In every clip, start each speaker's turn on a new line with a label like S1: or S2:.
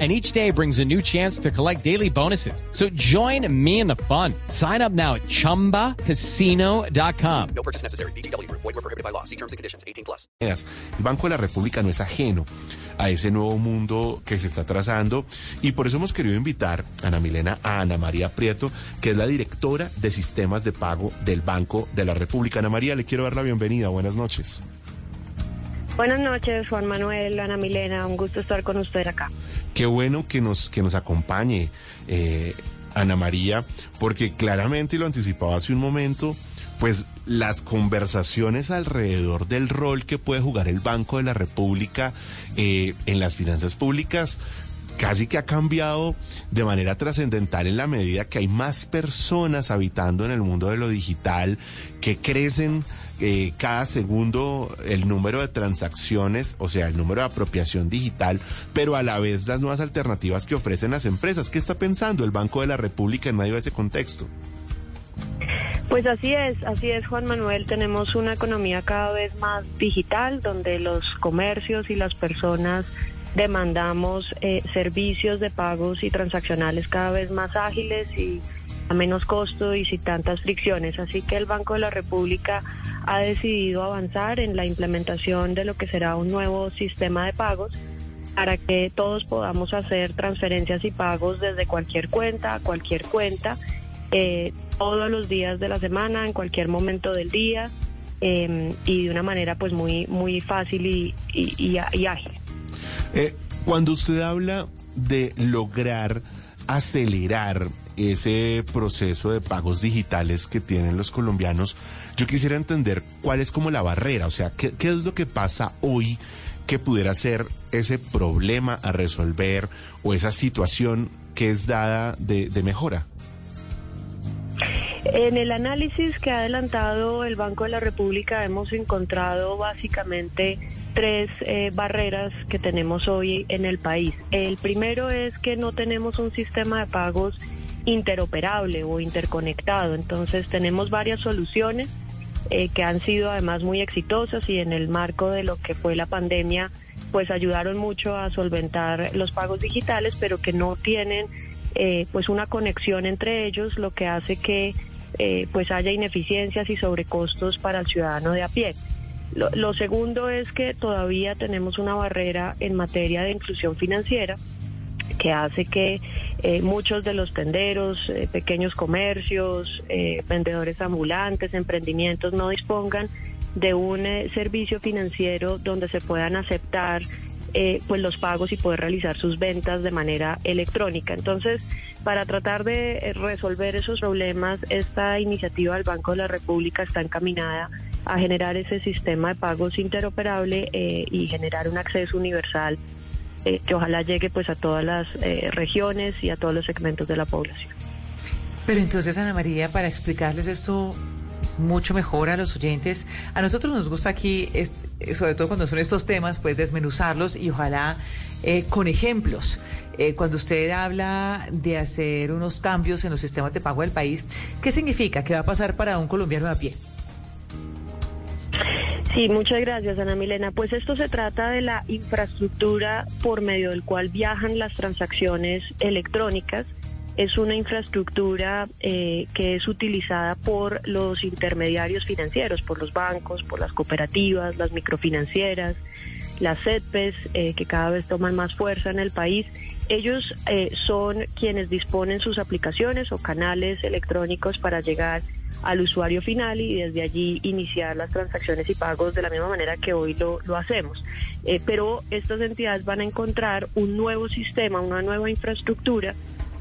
S1: and each day brings a new chance to collect daily bonuses. So join me in the fun. Sign up now at ChumbaCasino.com.
S2: No purchase necessary. BGW. Void were prohibited by law. See terms and conditions. 18 plus.
S3: El Banco de la República no es ajeno a ese nuevo mundo que se está trazando y por eso hemos querido invitar a Ana Milena, a Ana María Prieto, que es la directora de sistemas de pago del Banco de la República. Ana María, le quiero dar la bienvenida. Buenas noches.
S4: Buenas noches, Juan Manuel, Ana Milena, un gusto estar con usted acá.
S3: Qué bueno que nos, que nos acompañe eh, Ana María, porque claramente, lo anticipaba hace un momento, pues las conversaciones alrededor del rol que puede jugar el Banco de la República eh, en las finanzas públicas casi que ha cambiado de manera trascendental en la medida que hay más personas habitando en el mundo de lo digital, que crecen eh, cada segundo el número de transacciones, o sea, el número de apropiación digital, pero a la vez las nuevas alternativas que ofrecen las empresas. ¿Qué está pensando el Banco de la República en medio de ese contexto?
S4: Pues así es, así es Juan Manuel, tenemos una economía cada vez más digital donde los comercios y las personas demandamos eh, servicios de pagos y transaccionales cada vez más ágiles y a menos costo y sin tantas fricciones. Así que el Banco de la República ha decidido avanzar en la implementación de lo que será un nuevo sistema de pagos para que todos podamos hacer transferencias y pagos desde cualquier cuenta a cualquier cuenta, eh, todos los días de la semana, en cualquier momento del día eh, y de una manera pues muy, muy fácil y, y ágil.
S3: Eh, cuando usted habla de lograr acelerar ese proceso de pagos digitales que tienen los colombianos, yo quisiera entender cuál es como la barrera, o sea, qué, es lo que pasa hoy que pudiera ser ese problema a resolver o esa situación que es dada de, de mejora.
S4: En el análisis que ha adelantado el Banco de la República hemos encontrado básicamente tres eh, barreras que tenemos hoy en el país. El primero es que no tenemos un sistema de pagos interoperable o interconectado. Entonces tenemos varias soluciones eh, que han sido además muy exitosas y en el marco de lo que fue la pandemia pues ayudaron mucho a solventar los pagos digitales, pero que no tienen eh, pues una conexión entre ellos, lo que hace que pues haya ineficiencias y sobrecostos para el ciudadano de a pie. Lo, segundo es que todavía tenemos una barrera en materia de inclusión financiera que hace que eh, muchos de los tenderos, eh, pequeños comercios, eh, vendedores ambulantes, emprendimientos no dispongan de un servicio financiero donde se puedan aceptar pues los pagos y poder realizar sus ventas de manera electrónica. Entonces, para tratar de resolver esos problemas, esta iniciativa del Banco de la República está encaminada a generar ese sistema de pagos interoperable eh, y generar un acceso universal eh, que ojalá llegue pues a todas las eh, regiones y a todos los segmentos de la población.
S5: Pero entonces, Ana María, para explicarles esto mucho mejor a los oyentes. A nosotros nos gusta aquí, sobre todo cuando son estos temas, pues desmenuzarlos y ojalá con ejemplos. cuando usted habla de hacer unos cambios en los sistemas de pago del país, ¿qué significa? ¿Qué va a pasar para un colombiano a pie?
S4: Sí, muchas gracias, Ana Milena. Pues esto se trata de la infraestructura por medio del cual viajan las transacciones electrónicas. Es una infraestructura eh, que es utilizada por los intermediarios financieros, por los bancos, por las cooperativas, las microfinancieras, las CETPES, eh, que cada vez toman más fuerza en el país. Ellos eh, son quienes disponen sus aplicaciones o canales electrónicos para llegar al usuario final y desde allí iniciar las transacciones y pagos de la misma manera que hoy lo, hacemos. Eh, pero estas entidades van a encontrar un nuevo sistema, una nueva infraestructura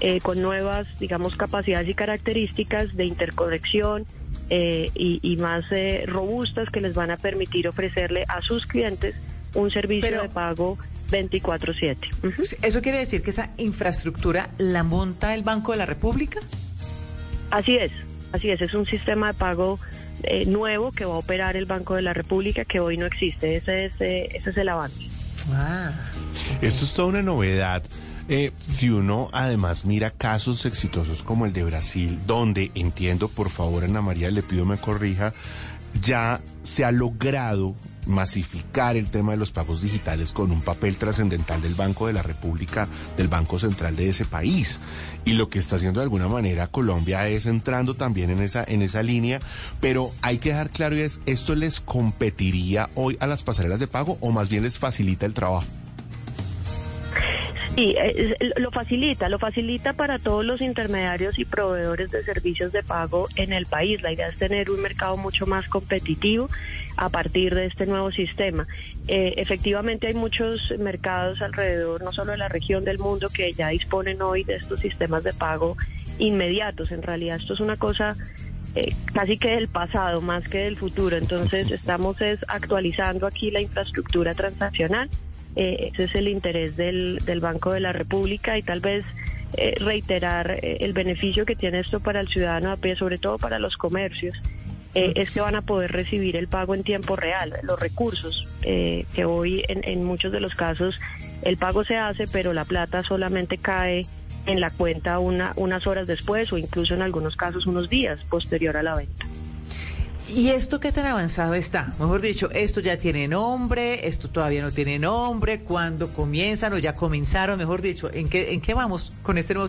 S4: eh, con nuevas, digamos, capacidades y características de interconexión eh, y, más robustas que les van a permitir ofrecerle a sus clientes un servicio de pago 24/7.
S5: ¿Eso quiere decir que esa infraestructura la monta el Banco de la República?
S4: Así es. Así es, es un sistema de pago eh, nuevo que va a operar el Banco de la República que hoy no existe. Ese es, eh, ese es el avance.
S5: Ah,
S3: Esto es toda una novedad. Eh, si uno además mira casos exitosos como el de Brasil, donde entiendo, por favor, Ana María, le pido me corrija, ya se ha logrado masificar el tema de los pagos digitales con un papel trascendental del Banco de la República, del Banco Central de ese país. Y lo que está haciendo de alguna manera Colombia es entrando también en esa, en esa línea, pero hay que dejar claro y es, ¿esto les competiría hoy a las pasarelas de pago o más bien les facilita el trabajo?
S4: Sí, eh, es- lo facilita, lo facilita para todos los intermediarios y proveedores de servicios de pago en el país. La idea es tener un mercado mucho más competitivo a partir de este nuevo sistema. Eh, efectivamente hay muchos mercados alrededor, no solo de la región del mundo, que ya disponen hoy de estos sistemas de pago inmediatos. En realidad esto es una cosa eh, casi que del pasado más que del futuro. Entonces estamos es actualizando aquí la infraestructura transaccional. Eh, ese es el interés del, del Banco de la República y tal vez eh, reiterar eh, el beneficio que tiene esto para el ciudadano a pie, sobre todo para los comercios. Eh, es que van a poder recibir el pago en tiempo real, los recursos, eh, que hoy en, en muchos de los casos el pago se hace, pero la plata solamente cae en la cuenta una, unas horas después o incluso en algunos casos unos días posterior a la venta.
S5: ¿Y esto qué tan avanzado está? Mejor dicho, esto ya tiene nombre, esto todavía no tiene nombre, ¿cuándo comienzan o ya comenzaron? Mejor dicho, ¿en qué, en qué vamos con este nuevo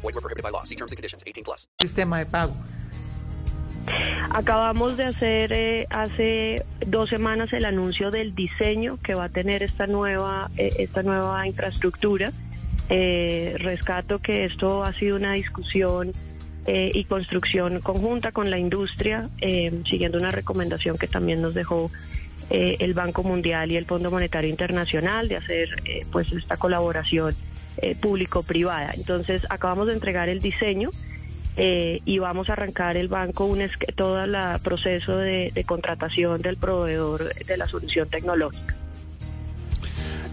S2: Group. Void were prohibited by law. See terms and conditions. 18 plus.
S5: sistema de pago?
S4: Acabamos de hacer eh, hace dos semanas el anuncio del diseño que va a tener esta nueva, eh, esta nueva infraestructura. Eh, rescato que esto ha sido una discusión eh, y construcción conjunta con la industria, eh, siguiendo una recomendación que también nos dejó eh, el Banco Mundial y el Fondo Monetario Internacional de hacer eh, pues esta colaboración eh, público-privada. Entonces acabamos de entregar el diseño eh, y vamos a arrancar el banco un todo el proceso de, de contratación del proveedor de la solución tecnológica.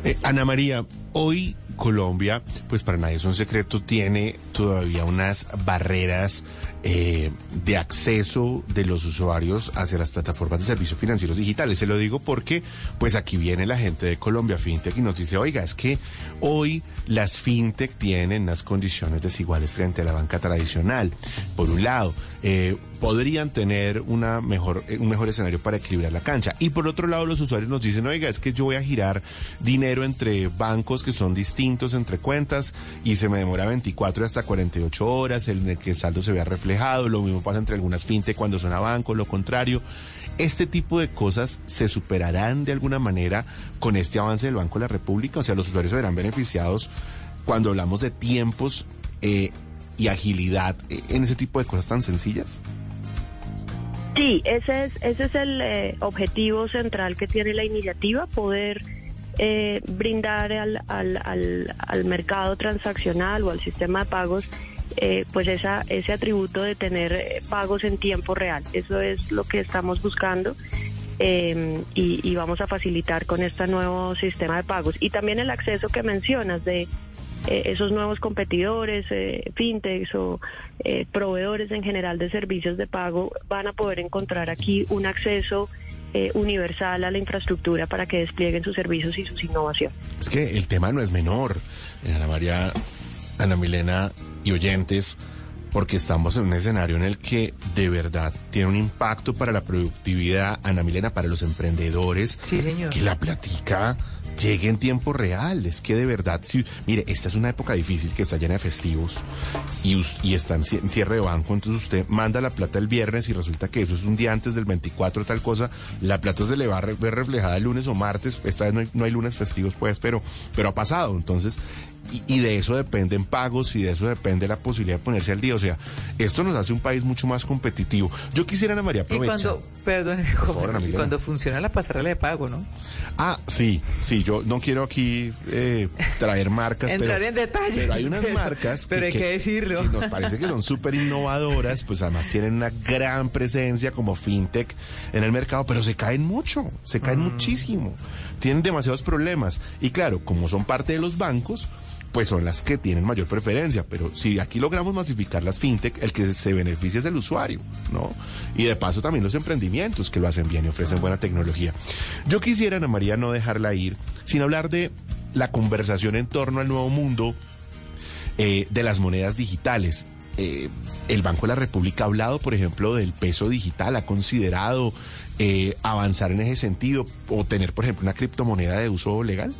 S3: Eh, Ana María, hoy Colombia, pues para nadie es un secreto, tiene todavía unas barreras eh, de acceso de los usuarios hacia las plataformas de servicios financieros digitales. Se lo digo porque, pues aquí viene la gente de Colombia FinTech y nos dice, oiga, es que hoy las FinTech tienen unas condiciones desiguales frente a la banca tradicional. Por un lado, eh, podrían tener una mejor, eh, un mejor escenario para equilibrar la cancha. Y por otro lado, los usuarios nos dicen, oiga, es que yo voy a girar dinero entre bancos que son distintos entre cuentas y se me demora 24 hasta 48 horas, en el que el saldo se vea reflejado, lo mismo pasa entre algunas fintech cuando son a banco, lo contrario. ¿Este tipo de cosas se superarán de alguna manera con este avance del Banco de la República? O sea, los usuarios se verán beneficiados cuando hablamos de tiempos eh, y agilidad eh, en ese tipo de cosas tan sencillas.
S4: Sí, ese es, ese es el eh, objetivo central que tiene la iniciativa, poder eh, brindar al, al, al, al mercado transaccional o al sistema de pagos eh, pues esa, ese atributo de tener eh, pagos en tiempo real. Eso es lo que estamos buscando eh, y, y vamos a facilitar con este nuevo sistema de pagos. Y también el acceso que mencionas de eh, esos nuevos competidores, eh, fintechs o eh, proveedores en general de servicios de pago van a poder encontrar aquí un acceso universal a la infraestructura para que desplieguen sus servicios y sus innovaciones.
S3: Es que el tema no es menor, Ana María, Ana Milena y oyentes, porque estamos en un escenario en el que de verdad tiene un impacto para la productividad, Ana Milena, para los emprendedores,
S5: Sí, señor.
S3: que la platica llegue en tiempo real. Es que de verdad, si, mire, esta es una época difícil que está llena de festivos y, y está en cie- en cierre de banco, entonces usted manda la plata el viernes y resulta que eso es un día antes del 24 tal cosa, la plata se le va a ver reflejada el lunes o martes, esta vez no hay, no hay lunes festivos pues, pero, pero ha pasado. Entonces, y, y de eso dependen pagos y de eso depende la posibilidad de ponerse al día. O sea, esto nos hace un país mucho más competitivo. Yo quisiera, Ana María,
S5: Y
S3: aprovechar.
S5: cuando, perdón,
S3: favor, Ana
S5: y cuando funciona la pasarela de pago, ¿no?
S3: Ah, sí, sí, yo no quiero aquí eh, traer marcas,
S5: Entrar
S3: pero,
S5: en detalle.
S3: pero hay unas
S5: Pero-
S3: marcas
S5: pero hay que decirlo.
S3: que nos parece que son súper innovadoras, pues además tienen una gran presencia como fintech en el mercado, pero se caen mucho, se caen muchísimo, tienen demasiados problemas y claro, como son parte de los bancos, pues son las que tienen mayor preferencia, pero si aquí logramos masificar las fintech, el que se beneficia es el usuario, ¿no? Y de paso también los emprendimientos que lo hacen bien y ofrecen buena tecnología. Yo quisiera, Ana María, no dejarla ir sin hablar de la conversación en torno al nuevo mundo eh, de las monedas digitales. Eh, el Banco de la República ha hablado, por ejemplo, del peso digital, ha considerado eh, avanzar en ese sentido o tener, por ejemplo, una criptomoneda de uso legal.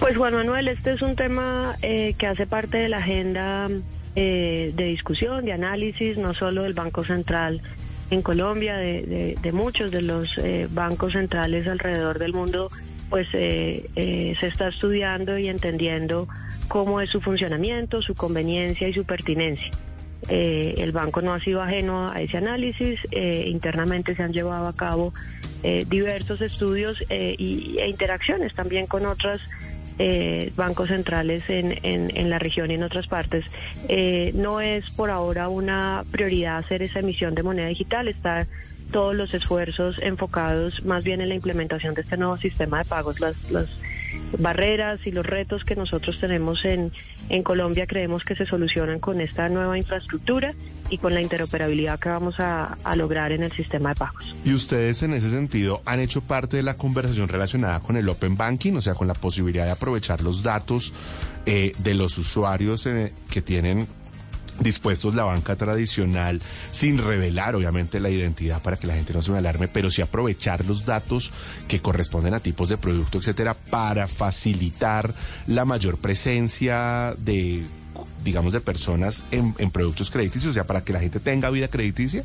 S4: Pues Juan Manuel, este es un tema eh, que hace parte de la agenda eh, de discusión, de análisis, no solo del Banco Central en Colombia, de, muchos de los eh, bancos centrales alrededor del mundo, pues eh, eh, se está estudiando y entendiendo cómo es su funcionamiento, su conveniencia y su pertinencia. Eh, el banco no ha sido ajeno a ese análisis. eh, internamente se han llevado a cabo eh, diversos estudios y, e interacciones también con otros eh, bancos centrales en, en, en la región y en otras partes. Eh, no es por ahora una prioridad hacer esa emisión de moneda digital. Está todos los esfuerzos enfocados más bien en la implementación de este nuevo sistema de pagos. Las, las barreras y los retos que nosotros tenemos en, en Colombia creemos que se solucionan con esta nueva infraestructura y con la interoperabilidad que vamos a, lograr en el sistema de pagos.
S3: Y ustedes en ese sentido han hecho parte de la conversación relacionada con el Open Banking, o sea, con la posibilidad de aprovechar los datos eh, de los usuarios eh, que tienen dispuestos la banca tradicional sin revelar obviamente la identidad para que la gente no se me alarme, pero sí aprovechar los datos que corresponden a tipos de producto, etcétera, para facilitar la mayor presencia de digamos de personas en, en productos crediticios, o sea, para que la gente tenga vida crediticia.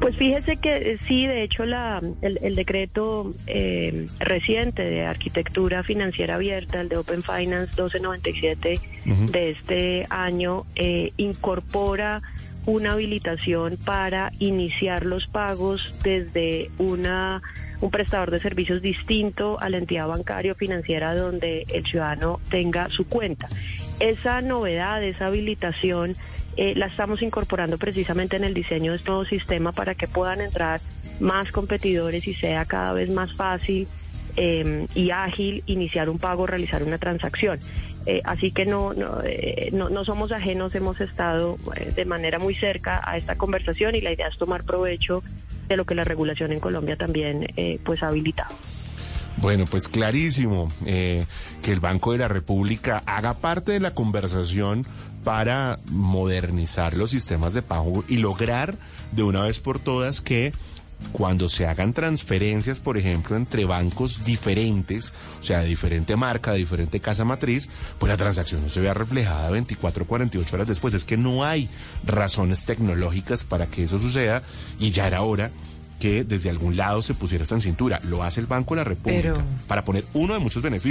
S4: Pues fíjese que eh, sí, de hecho, la, el, el decreto eh, reciente de arquitectura financiera abierta, el de Open Finance 1297
S3: Ujú.
S4: de este año, eh, incorpora una habilitación para iniciar los pagos desde una un prestador de servicios distinto a la entidad bancaria o financiera donde el ciudadano tenga su cuenta. Esa novedad, esa habilitación, eh, la estamos incorporando precisamente en el diseño de este nuevo sistema para que puedan entrar más competidores y sea cada vez más fácil eh, y ágil iniciar un pago, realizar una transacción. Eh, así que no, no, eh, no, no somos ajenos, hemos estado eh, de manera muy cerca a esta conversación y la idea es tomar provecho de lo que la regulación en Colombia también pues ha habilitado.
S3: Bueno, pues clarísimo eh, que el Banco de la República haga parte de la conversación para modernizar los sistemas de pago y lograr de una vez por todas que cuando se hagan transferencias, por ejemplo, entre bancos diferentes, o sea, de diferente marca, de diferente casa matriz, pues la transacción no se vea reflejada 24 o 48 horas después. Es que no hay razones tecnológicas para que eso suceda y ya era hora que desde algún lado se pusiera esto en cintura. Lo hace el Banco de la República
S5: Pero-
S3: para poner uno de muchos beneficios.